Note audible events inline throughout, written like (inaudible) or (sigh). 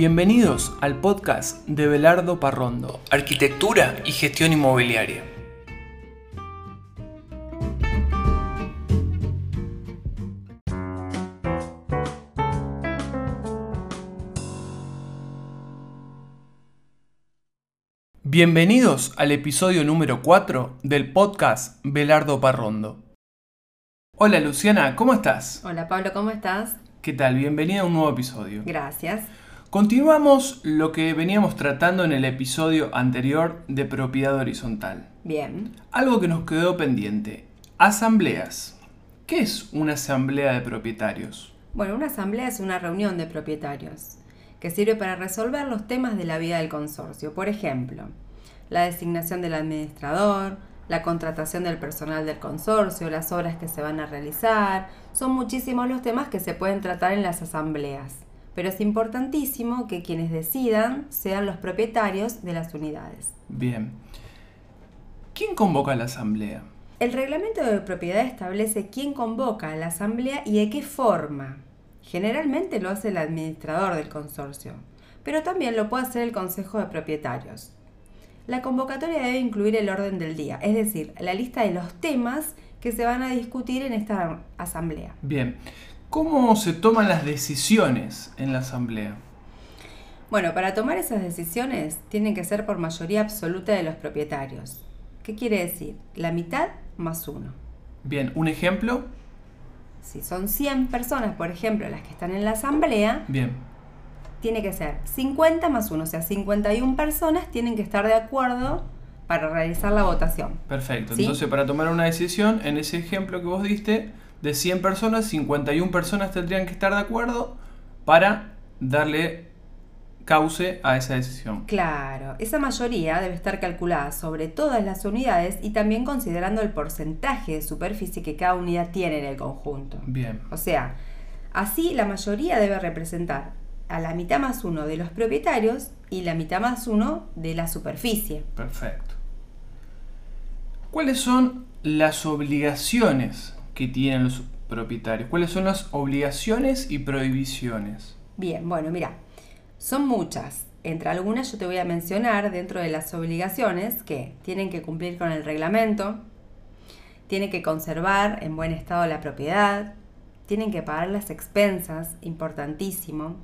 Bienvenidos al podcast de Belardo Parrondo, Arquitectura y Gestión Inmobiliaria. Bienvenidos al episodio número 4 del podcast Belardo Parrondo. Hola Luciana, ¿cómo estás? Hola Pablo, ¿cómo estás? ¿Qué tal? Bienvenida a un nuevo episodio. Gracias. Continuamos lo que veníamos tratando en el episodio anterior de propiedad horizontal. Bien. Algo que nos quedó pendiente. Asambleas. ¿Qué es una asamblea de propietarios? Bueno, una asamblea es una reunión de propietarios que sirve para resolver los temas de la vida del consorcio. Por ejemplo, la designación del administrador, la contratación del personal del consorcio, las obras que se van a realizar. Son muchísimos los temas que se pueden tratar en las asambleas. Pero es importantísimo que quienes decidan sean los propietarios de las unidades. Bien. ¿Quién convoca la asamblea? El reglamento de propiedad establece quién convoca a la asamblea y de qué forma. Generalmente lo hace el administrador del consorcio, pero también lo puede hacer el consejo de propietarios. La convocatoria debe incluir el orden del día, es decir, la lista de los temas que se van a discutir en esta asamblea. Bien, ¿cómo se toman las decisiones en la asamblea? Bueno, para tomar esas decisiones tienen que ser por mayoría absoluta de los propietarios. ¿Qué quiere decir? La mitad más uno. Bien, ¿un ejemplo? Si son 100 personas, por ejemplo, las que están en la asamblea, Bien, tiene que ser 50 más 1, o sea, 51 personas tienen que estar de acuerdo para realizar la votación. perfecto. ¿Sí? Entonces, para tomar una decisión, en ese ejemplo que vos diste, de 100 personas, 51 personas tendrían que estar de acuerdo para darle cauce a esa decisión. Claro, esa mayoría debe estar calculada sobre todas las unidades y también considerando el porcentaje de superficie que cada unidad tiene en el conjunto. Bien, O sea, así la mayoría debe representar a la mitad más uno de los propietarios y la mitad más uno de la superficie. perfecto. ¿Cuáles son las obligaciones que tienen los propietarios? ¿Cuáles son las obligaciones y prohibiciones? Bien, bueno, mira, son muchas. Entre algunas yo te voy a mencionar dentro de las obligaciones que tienen que cumplir con el reglamento, tienen que conservar en buen estado la propiedad, tienen que pagar las expensas, importantísimo,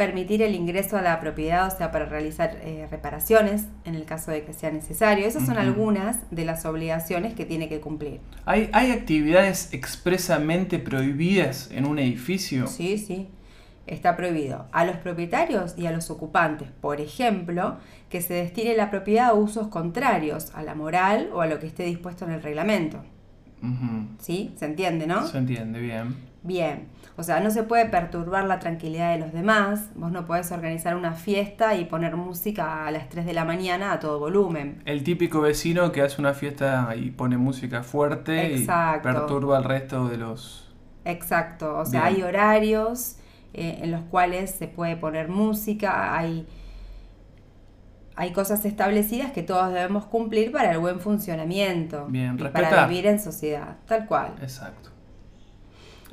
permitir el ingreso a la propiedad, o sea, para realizar eh, reparaciones en el caso de que sea necesario. Esas son algunas de las obligaciones que tiene que cumplir. ¿Hay, hay actividades expresamente prohibidas en un edificio? Sí, sí. Está prohibido a los propietarios y a los ocupantes, por ejemplo, que se destine la propiedad a usos contrarios a la moral o a lo que esté dispuesto en el reglamento. ¿Sí? ¿Se entiende, no? Se entiende bien. Bien. O sea, no se puede perturbar la tranquilidad de los demás. Vos no podés organizar una fiesta y poner música a las 3 de la mañana a todo volumen. El típico vecino que hace una fiesta y pone música fuerte Exacto. y perturba al resto de los... Exacto, o sea, Bien. hay horarios eh, en los cuales se puede poner música, hay, hay cosas establecidas que todos debemos cumplir para el buen funcionamiento Bien, y para vivir en sociedad, tal cual. Exacto.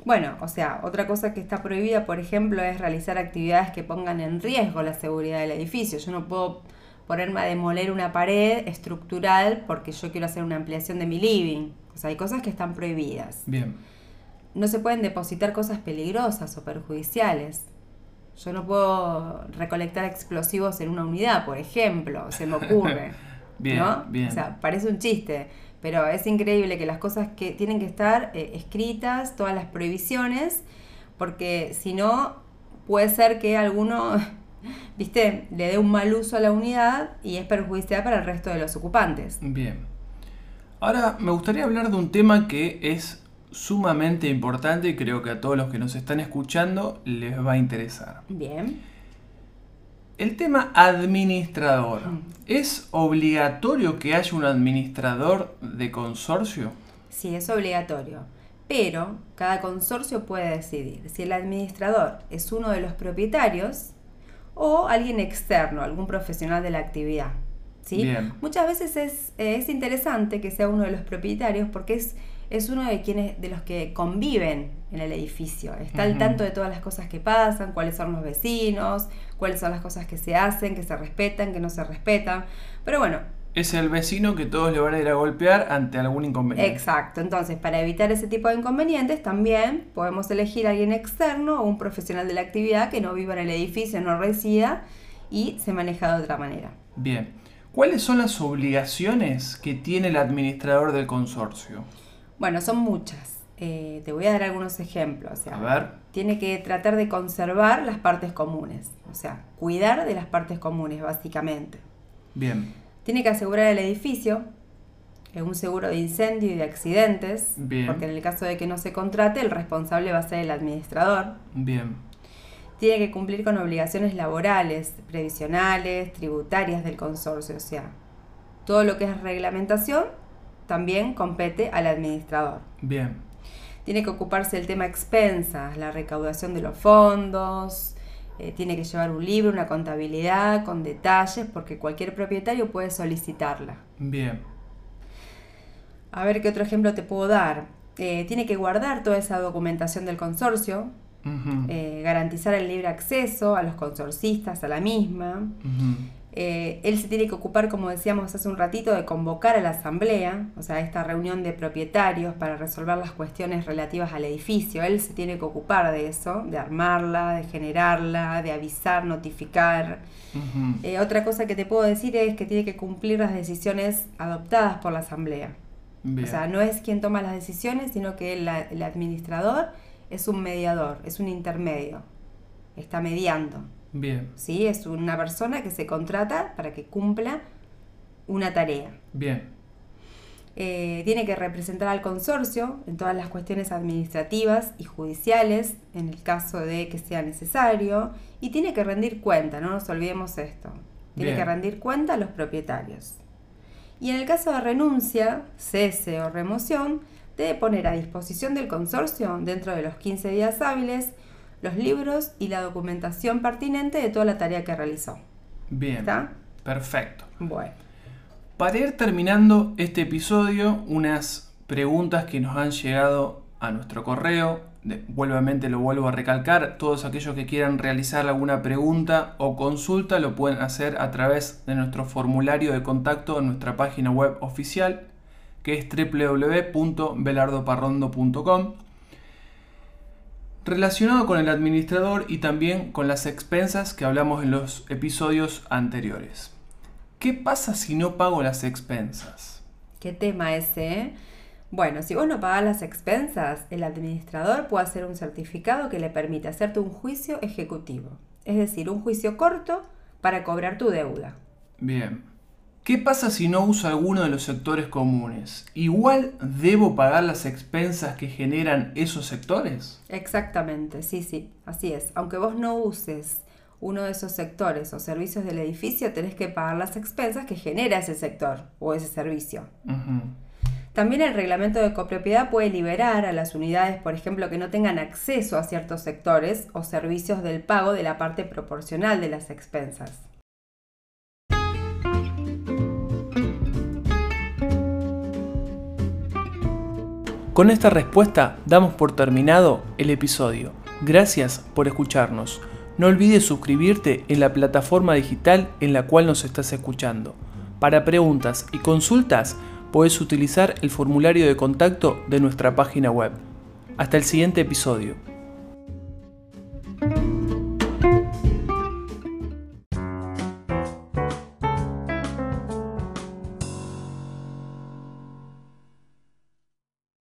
Bueno, o sea, otra cosa que está prohibida, por ejemplo, es realizar actividades que pongan en riesgo la seguridad del edificio. Yo no puedo ponerme a demoler una pared estructural porque yo quiero hacer una ampliación de mi living. O sea, hay cosas que están prohibidas. Bien. no se pueden depositar cosas peligrosas o perjudiciales. Yo no puedo recolectar explosivos en una unidad, por ejemplo, se me ocurre. (laughs) Bien, ¿no? bien. O sea, parece un chiste, pero es increíble que las cosas que tienen que estar eh, escritas, todas las prohibiciones, porque si no, puede ser que alguno, (laughs) viste, le dé un mal uso a la unidad y es perjudicial para el resto de los ocupantes. Bien. Ahora me gustaría hablar de un tema que es sumamente importante y creo que a todos los que nos están escuchando les va a interesar. Bien. El tema administrador. ¿Es obligatorio que haya un administrador de consorcio? Sí, es obligatorio. Pero cada consorcio puede decidir si el administrador es uno de los propietarios o alguien externo, algún profesional de la actividad. ¿sí? Muchas veces es, es interesante que sea uno de los propietarios porque es es uno de quienes de los que conviven en el edificio. Está al tanto de todas las cosas que pasan, cuáles son los vecinos, cuáles son las cosas que se hacen, que se respetan, que no se respetan. Pero bueno, Es el vecino que todos le van a ir a golpear ante algún inconveniente. exacto. Entonces, para evitar ese tipo de inconvenientes, también podemos elegir a alguien externo o un profesional de la actividad que no viva en el edificio, no resida y se maneja de otra manera. Bien. ¿Cuáles son las obligaciones que tiene el administrador del consorcio? Bueno, son muchas. Eh, te voy a dar algunos ejemplos. O sea, A ver. tiene que tratar de conservar las partes comunes, o sea, cuidar de las partes comunes, básicamente. Bien. Tiene que asegurar el edificio, eh, un seguro de incendio y de accidentes, Bien. porque en el caso de que no se contrate, el responsable va a ser el administrador. Bien. Tiene que cumplir con obligaciones laborales, previsionales, tributarias del consorcio, o sea, todo lo que es reglamentación también compete al administrador. Bien. Tiene que ocuparse del tema expensas, la recaudación de los fondos, eh, tiene que llevar un libro, una contabilidad con detalles, porque cualquier propietario puede solicitarla. Bien. A ver qué otro ejemplo te puedo dar. Eh, tiene que guardar toda esa documentación del consorcio, eh, garantizar el libre acceso a los consorcistas a la misma. Ujú. Eh, él se tiene que ocupar, como decíamos hace un ratito, de convocar a la asamblea, o sea, esta reunión de propietarios para resolver las cuestiones relativas al edificio. Él se tiene que ocupar de eso, de armarla, de generarla, de avisar, notificar. Eh, otra cosa que te puedo decir es que tiene que cumplir las decisiones adoptadas por la asamblea. Bien. O sea, no es quien toma las decisiones, sino que el, el administrador es un mediador, es un intermedio, está mediando. Bien. ¿sí? Es una persona que se contrata para que cumpla una tarea. Bien. Eh, tiene que representar al consorcio en todas las cuestiones administrativas y judiciales, en el caso de que sea necesario, y tiene que rendir cuenta, no nos olvidemos esto. Tiene Bien. que rendir cuenta a los propietarios. Y en el caso de renuncia, cese o remoción, debe poner a disposición del consorcio, dentro de los 15 días hábiles, los libros y la documentación pertinente de toda la tarea que realizó. Bien. ¿Está? Perfecto. Bueno. Para ir terminando este episodio, unas preguntas que nos han llegado a nuestro correo. De, vuelvamente lo vuelvo a recalcar, todos aquellos que quieran realizar alguna pregunta o consulta lo pueden hacer a través de nuestro formulario de contacto en nuestra página web oficial que es www.belardoparrondo.com relacionado con el administrador y también con las expensas que hablamos en los episodios anteriores. ¿Qué pasa si no pago las expensas? ¿Qué tema ese? eh? Bueno, si vos no pagás las expensas, el administrador puede hacer un certificado que le permite hacerte un juicio ejecutivo. Es decir, un juicio corto para cobrar tu deuda. Bien. ¿Qué pasa si no uso alguno de los sectores comunes? ¿Igual debo pagar las expensas que generan esos sectores? Exactamente, sí, sí, así es. Aunque vos no uses uno de esos sectores o servicios del edificio, tenés que pagar las expensas que genera ese sector o ese servicio. También el reglamento de copropiedad puede liberar a las unidades, por ejemplo, que no tengan acceso a ciertos sectores o servicios del pago de la parte proporcional de las expensas. Con esta respuesta damos por terminado el episodio. Gracias por escucharnos. No olvides suscribirte en la plataforma digital en la cual nos estás escuchando. Para preguntas y consultas, puedes utilizar el formulario de contacto de nuestra página web. Hasta el siguiente episodio.